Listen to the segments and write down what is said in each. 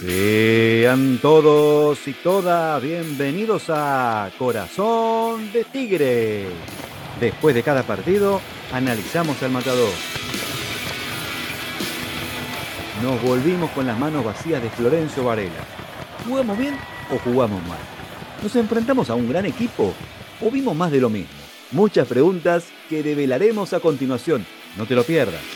Sean todos y todas bienvenidos a Corazón de Tigre. Después de cada partido, analizamos al matador. Nos volvimos con las manos vacías de Florencio Varela. ¿Jugamos bien o jugamos mal? ¿Nos enfrentamos a un gran equipo o vimos más de lo mismo? Muchas preguntas que develaremos a continuación. No te lo pierdas.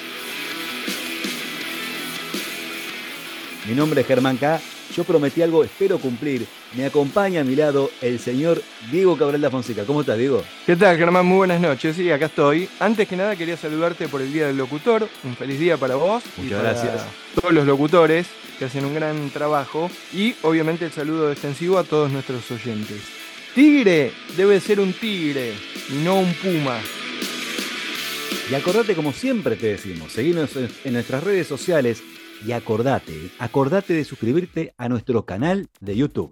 Mi nombre es Germán K. Yo prometí algo, espero cumplir. Me acompaña a mi lado el señor Diego Cabral da Fonseca. ¿Cómo estás, Diego? ¿Qué tal, Germán? Muy buenas noches. Sí, acá estoy. Antes que nada quería saludarte por el Día del Locutor. Un feliz día para vos. Muchas y para gracias. Todos los locutores que hacen un gran trabajo. Y obviamente el saludo extensivo a todos nuestros oyentes. Tigre debe ser un tigre no un puma. Y acordate, como siempre te decimos, seguirnos en nuestras redes sociales y acordate, acordate de suscribirte a nuestro canal de YouTube.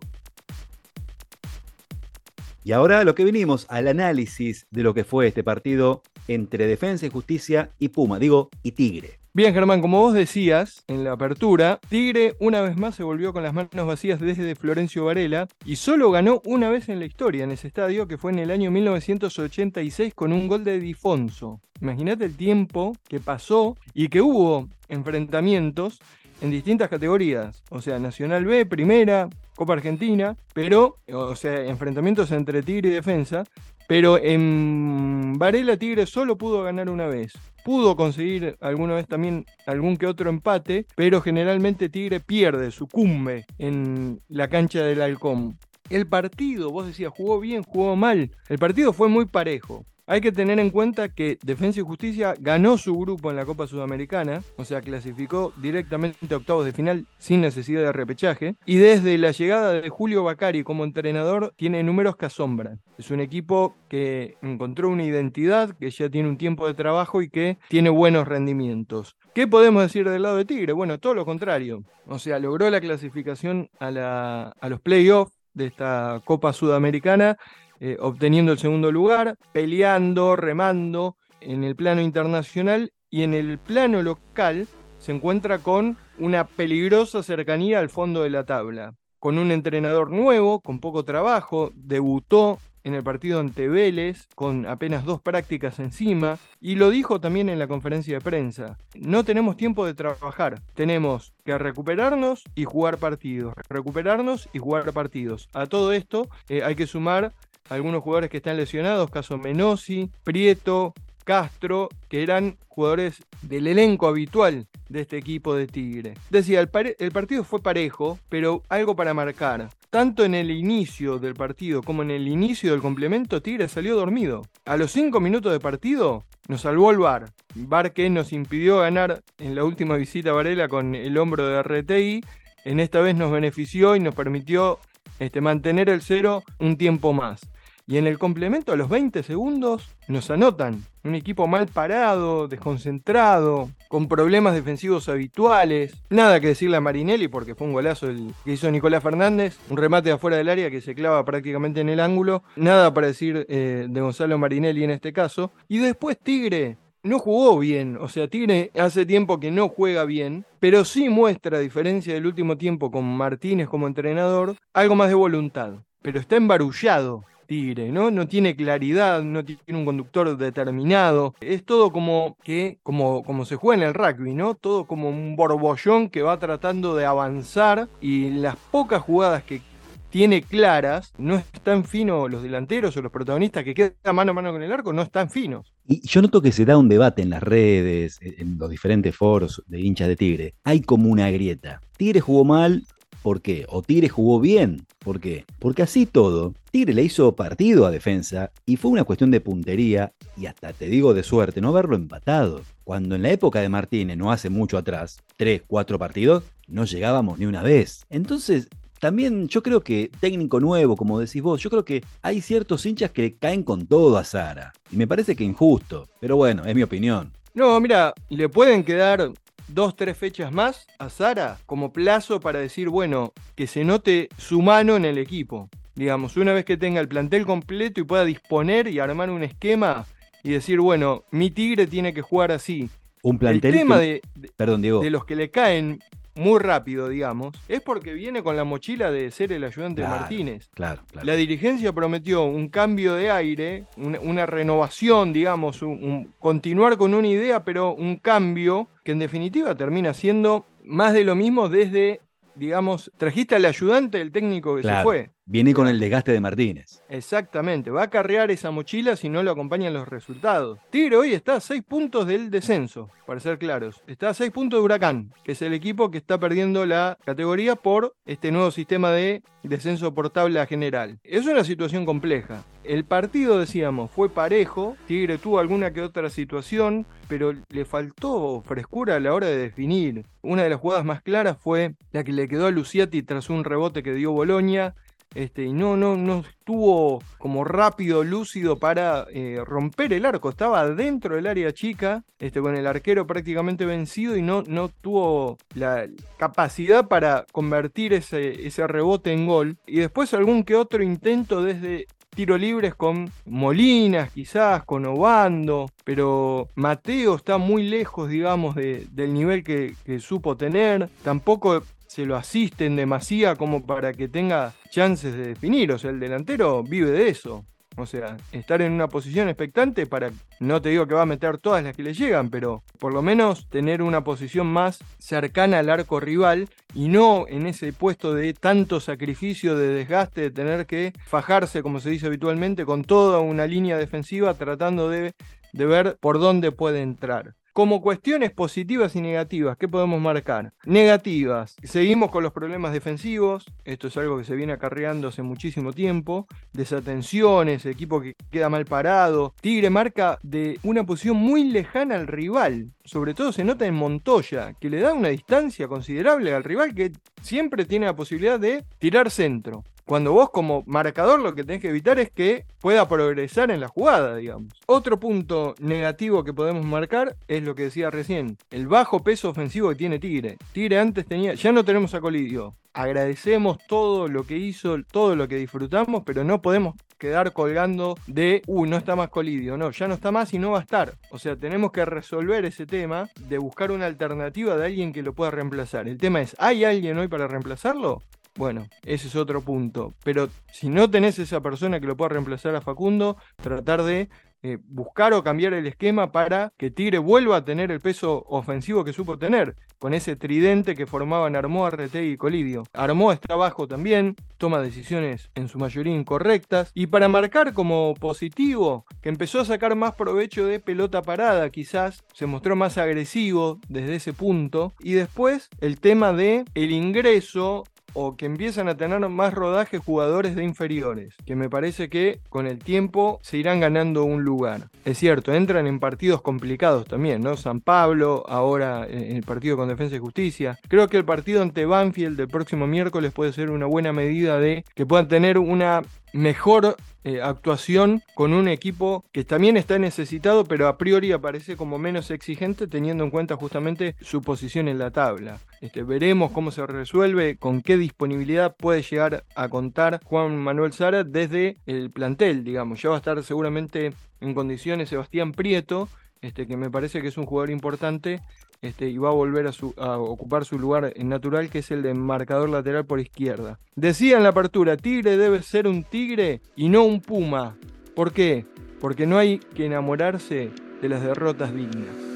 Y ahora lo que vinimos al análisis de lo que fue este partido entre Defensa y Justicia y Puma, digo, y Tigre. Bien, Germán, como vos decías en la apertura, Tigre una vez más se volvió con las manos vacías desde Florencio Varela y solo ganó una vez en la historia en ese estadio, que fue en el año 1986 con un gol de Difonso. Imagínate el tiempo que pasó y que hubo enfrentamientos en distintas categorías, o sea, Nacional B, Primera, Copa Argentina, pero, o sea, enfrentamientos entre Tigre y Defensa, pero en Varela Tigre solo pudo ganar una vez. Pudo conseguir alguna vez también algún que otro empate, pero generalmente Tigre pierde, sucumbe en la cancha del Halcón. El partido, vos decías, jugó bien, jugó mal. El partido fue muy parejo. Hay que tener en cuenta que Defensa y Justicia ganó su grupo en la Copa Sudamericana, o sea, clasificó directamente a octavos de final sin necesidad de repechaje. Y desde la llegada de Julio Bacari como entrenador, tiene números que asombran. Es un equipo que encontró una identidad, que ya tiene un tiempo de trabajo y que tiene buenos rendimientos. ¿Qué podemos decir del lado de Tigre? Bueno, todo lo contrario. O sea, logró la clasificación a, a los playoffs de esta Copa Sudamericana eh, obteniendo el segundo lugar, peleando, remando en el plano internacional y en el plano local se encuentra con una peligrosa cercanía al fondo de la tabla. Con un entrenador nuevo, con poco trabajo, debutó en el partido ante Vélez, con apenas dos prácticas encima, y lo dijo también en la conferencia de prensa. No tenemos tiempo de trabajar, tenemos que recuperarnos y jugar partidos, recuperarnos y jugar partidos. A todo esto eh, hay que sumar algunos jugadores que están lesionados, caso Menosi, Prieto, Castro, que eran jugadores del elenco habitual de este equipo de Tigre. Decía, el, el, partido fue parejo, pero algo para marcar. Tanto en el inicio del partido como en el inicio del complemento, Tigre salió dormido. A los 5 minutos de partido, nos salvó el VAR. VAR que nos impidió ganar en la última visita a Varela con el hombro de RTI. En esta vez nos benefició y nos permitió este, mantener el cero un tiempo más. Y en el complemento a los 20 segundos nos anotan. Un equipo mal parado, desconcentrado, con problemas defensivos habituales. Nada que decirle a Marinelli porque fue un golazo el que hizo Nicolás Fernández. Un remate de afuera del área que se clava prácticamente en el ángulo. Nada para decir eh, de Gonzalo Marinelli en este caso. Y después Tigre no jugó bien. O sea, Tigre hace tiempo que no juega bien, pero sí muestra, a diferencia del último tiempo con Martínez como entrenador, algo más de voluntad. Pero está embarullado. Tigre, ¿no? No tiene claridad, no tiene un conductor determinado. Es todo como que, como, como se juega en el rugby, ¿no? Todo como un borbollón que va tratando de avanzar y las pocas jugadas que tiene claras, no están finos los delanteros o los protagonistas que quedan mano a mano con el arco, no están finos. Y yo noto que se da un debate en las redes, en los diferentes foros de hinchas de Tigre. Hay como una grieta. Tigre jugó mal, ¿Por qué? O Tigre jugó bien. ¿Por qué? Porque así todo, Tigre le hizo partido a defensa y fue una cuestión de puntería y hasta te digo de suerte no verlo empatado. Cuando en la época de Martínez, no hace mucho atrás, tres, cuatro partidos, no llegábamos ni una vez. Entonces, también yo creo que técnico nuevo, como decís vos, yo creo que hay ciertos hinchas que caen con todo a Sara. Y me parece que injusto. Pero bueno, es mi opinión. No, mira, le pueden quedar dos, tres fechas más a Sara como plazo para decir, bueno, que se note su mano en el equipo. Digamos, una vez que tenga el plantel completo y pueda disponer y armar un esquema y decir, bueno, mi tigre tiene que jugar así. Un plantel. El tema de, Perdón, Diego. de los que le caen muy rápido, digamos, es porque viene con la mochila de ser el ayudante de Martínez. Claro, claro. La dirigencia prometió un cambio de aire, una, renovación, digamos, un, continuar con una idea, pero un cambio que en definitiva termina siendo más de lo mismo desde digamos, trajiste al ayudante del técnico que se fue. Viene con el desgaste de Martínez. Exactamente, va a carrear esa mochila si no lo acompañan los resultados. Tigre hoy está a seis puntos del descenso, para ser claros. Está a seis puntos de Huracán, que es el equipo que está perdiendo la categoría por este nuevo sistema de descenso por tabla general. Es una situación compleja. El partido, decíamos, fue parejo. Tigre tuvo alguna que otra situación, pero le faltó frescura a la hora de definir. Una de las jugadas más claras fue la que le quedó a Luciati tras un rebote que dio Boloña este, y no, no, no estuvo como rápido, lúcido para eh, romper el arco. Estaba dentro del área chica, este, con el arquero prácticamente vencido y no, no tuvo la capacidad para convertir ese, ese rebote en gol. Y después algún que otro intento desde tiro libres con Molinas, quizás, con Obando, pero Mateo está muy lejos, digamos, del nivel que, supo tener. Tampoco se lo asisten demasiado como para que tenga chances de definir. O sea, el delantero vive de eso. O sea, estar en una posición expectante para, no te digo que va a meter todas las que le llegan, pero por lo menos tener una posición más cercana al arco rival y no en ese puesto de tanto sacrificio, de desgaste, de tener que fajarse, como se dice habitualmente, con toda una línea defensiva tratando de, de ver por dónde puede entrar. Como cuestiones positivas y negativas, ¿qué podemos marcar? Negativas, seguimos con los problemas defensivos, esto es algo que se viene acarreando hace muchísimo tiempo, desatenciones, equipo que queda mal parado, Tigre marca de una posición muy lejana al rival, sobre todo se nota en Montoya, que le da una distancia considerable al rival que siempre tiene la posibilidad de tirar centro cuando vos como marcador lo que tenés que evitar es que pueda progresar en la jugada, digamos. Otro punto negativo que podemos marcar es lo que decía recién, el bajo peso ofensivo que tiene Tigre. Tigre antes tenía, ya no tenemos a Colidio. Agradecemos todo lo que hizo, todo lo que disfrutamos, pero no podemos quedar colgando de, uy, no está más Colidio. No, ya no está más y no va a estar. O sea, tenemos que resolver ese tema de buscar una alternativa de alguien que lo pueda reemplazar. El tema es, ¿hay alguien hoy para reemplazarlo? Bueno, ese es otro punto. Pero si no tenés esa persona que lo pueda reemplazar a Facundo, tratar de eh, buscar o cambiar el esquema para que Tigre vuelva a tener el peso ofensivo que supo tener, con ese tridente que formaban Armoa, Rete y Colidio. Armoa está abajo también, toma decisiones en su mayoría incorrectas, y para marcar como positivo, que empezó a sacar más provecho de pelota parada, quizás se mostró más agresivo desde ese punto, y después el tema de el ingreso o que empiezan a tener más rodaje jugadores de inferiores, que me parece que con el tiempo se irán ganando un lugar. Es cierto, entran en partidos complicados también, ¿no? San Pablo, ahora en el partido con Defensa y Justicia. Creo que el partido ante Banfield del próximo miércoles puede ser una buena medida de que puedan tener una mejor eh, actuación con un equipo que también está necesitado, pero a priori aparece como menos exigente teniendo en cuenta justamente su posición en la tabla. Este, veremos cómo se resuelve, con qué disponibilidad puede llegar a contar Juan Manuel Sara desde el plantel, digamos. Ya va a estar seguramente en condiciones Sebastián Prieto, este, que me parece que es un jugador importante este, y va a volver a, ocupar su lugar natural, que es el de marcador lateral por izquierda. Decía en la apertura, Tigre debe ser un tigre y no un puma. ¿Por qué? Porque no hay que enamorarse de las derrotas dignas.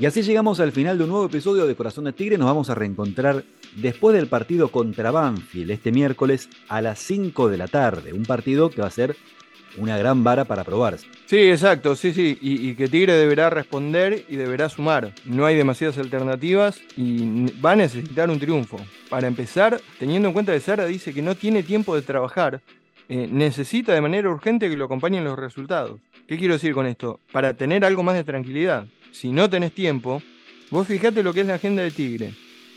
Y así llegamos al final de un nuevo episodio de Corazón de Tigre. Nos vamos a reencontrar después del partido contra Banfield este miércoles a las 5 de la tarde. Un partido que va a ser una gran vara para probarse. Sí, exacto, sí, sí, y, que Tigre deberá responder y deberá sumar. No hay demasiadas alternativas y va a necesitar un triunfo. Para empezar, teniendo en cuenta que Sara dice que no tiene tiempo de trabajar, eh, necesita de manera urgente que lo acompañen los resultados. ¿Qué quiero decir con esto? Para tener algo más de tranquilidad. Si no tenés tiempo, vos fijate lo que es la agenda de Tigre.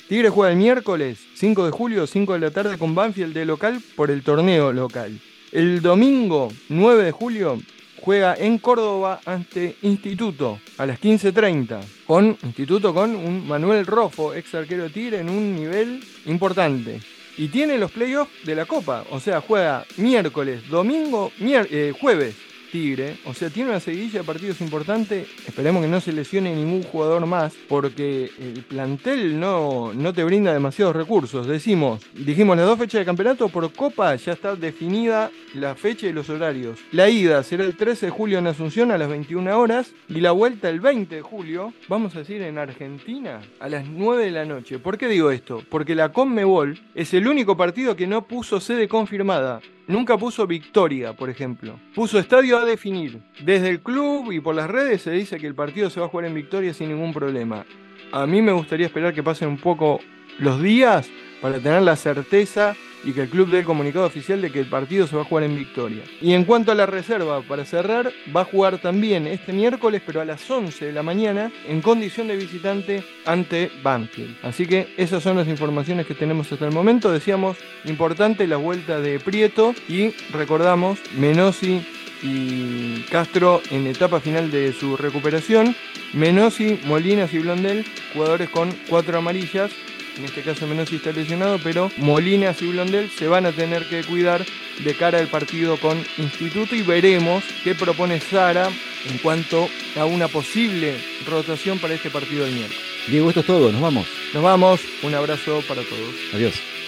Tigre juega el miércoles 5 de julio, 5 de la tarde con Banfield de local por el torneo local. El domingo 9 de julio juega en Córdoba ante Instituto a las 15.30. Con Instituto con un Manuel Rofo, ex arquero de en un nivel importante. Y tiene los playoffs de la Copa. O sea, juega miércoles, domingo, eh, jueves, Tigre. O sea, tiene una seguidilla de partidos importante. Esperemos que no se lesione ningún jugador más, porque el plantel no, no te brinda demasiados recursos. Decimos, dijimos las dos fechas de campeonato, por Copa ya está definida la fecha y los horarios. La ida será el 13 de julio en Asunción a las 21 horas y la vuelta el 20 de julio, vamos a decir en Argentina, a las 9 de la noche. ¿Por qué digo esto? Porque la Conmebol es el único partido que no puso sede confirmada. Nunca puso victoria, por ejemplo. Puso estadio a definir. Desde el club y por las redes se dice que el partido se va a jugar en victoria sin ningún problema. A mí me gustaría esperar que pasen un poco los días para tener la certeza y que el club dé el comunicado oficial de que el partido se va a jugar en victoria. Y en cuanto a la reserva, para cerrar, va a jugar también este miércoles, pero a las 11 de la mañana, en condición de visitante ante Banfield. Así que esas son las informaciones que tenemos hasta el momento. Decíamos, importante la vuelta de Prieto y recordamos, Menosi y Castro en etapa final de su recuperación. Menosi, Molinas y Blondel, jugadores con cuatro amarillas en este caso Menossi está lesionado, pero Molinas y Blondel se van a tener que cuidar de cara al partido con Instituto y veremos qué propone Sara en cuanto a una posible rotación para este partido del miércoles. Diego, esto es todo, nos vamos. Nos vamos, un abrazo para todos. Adiós.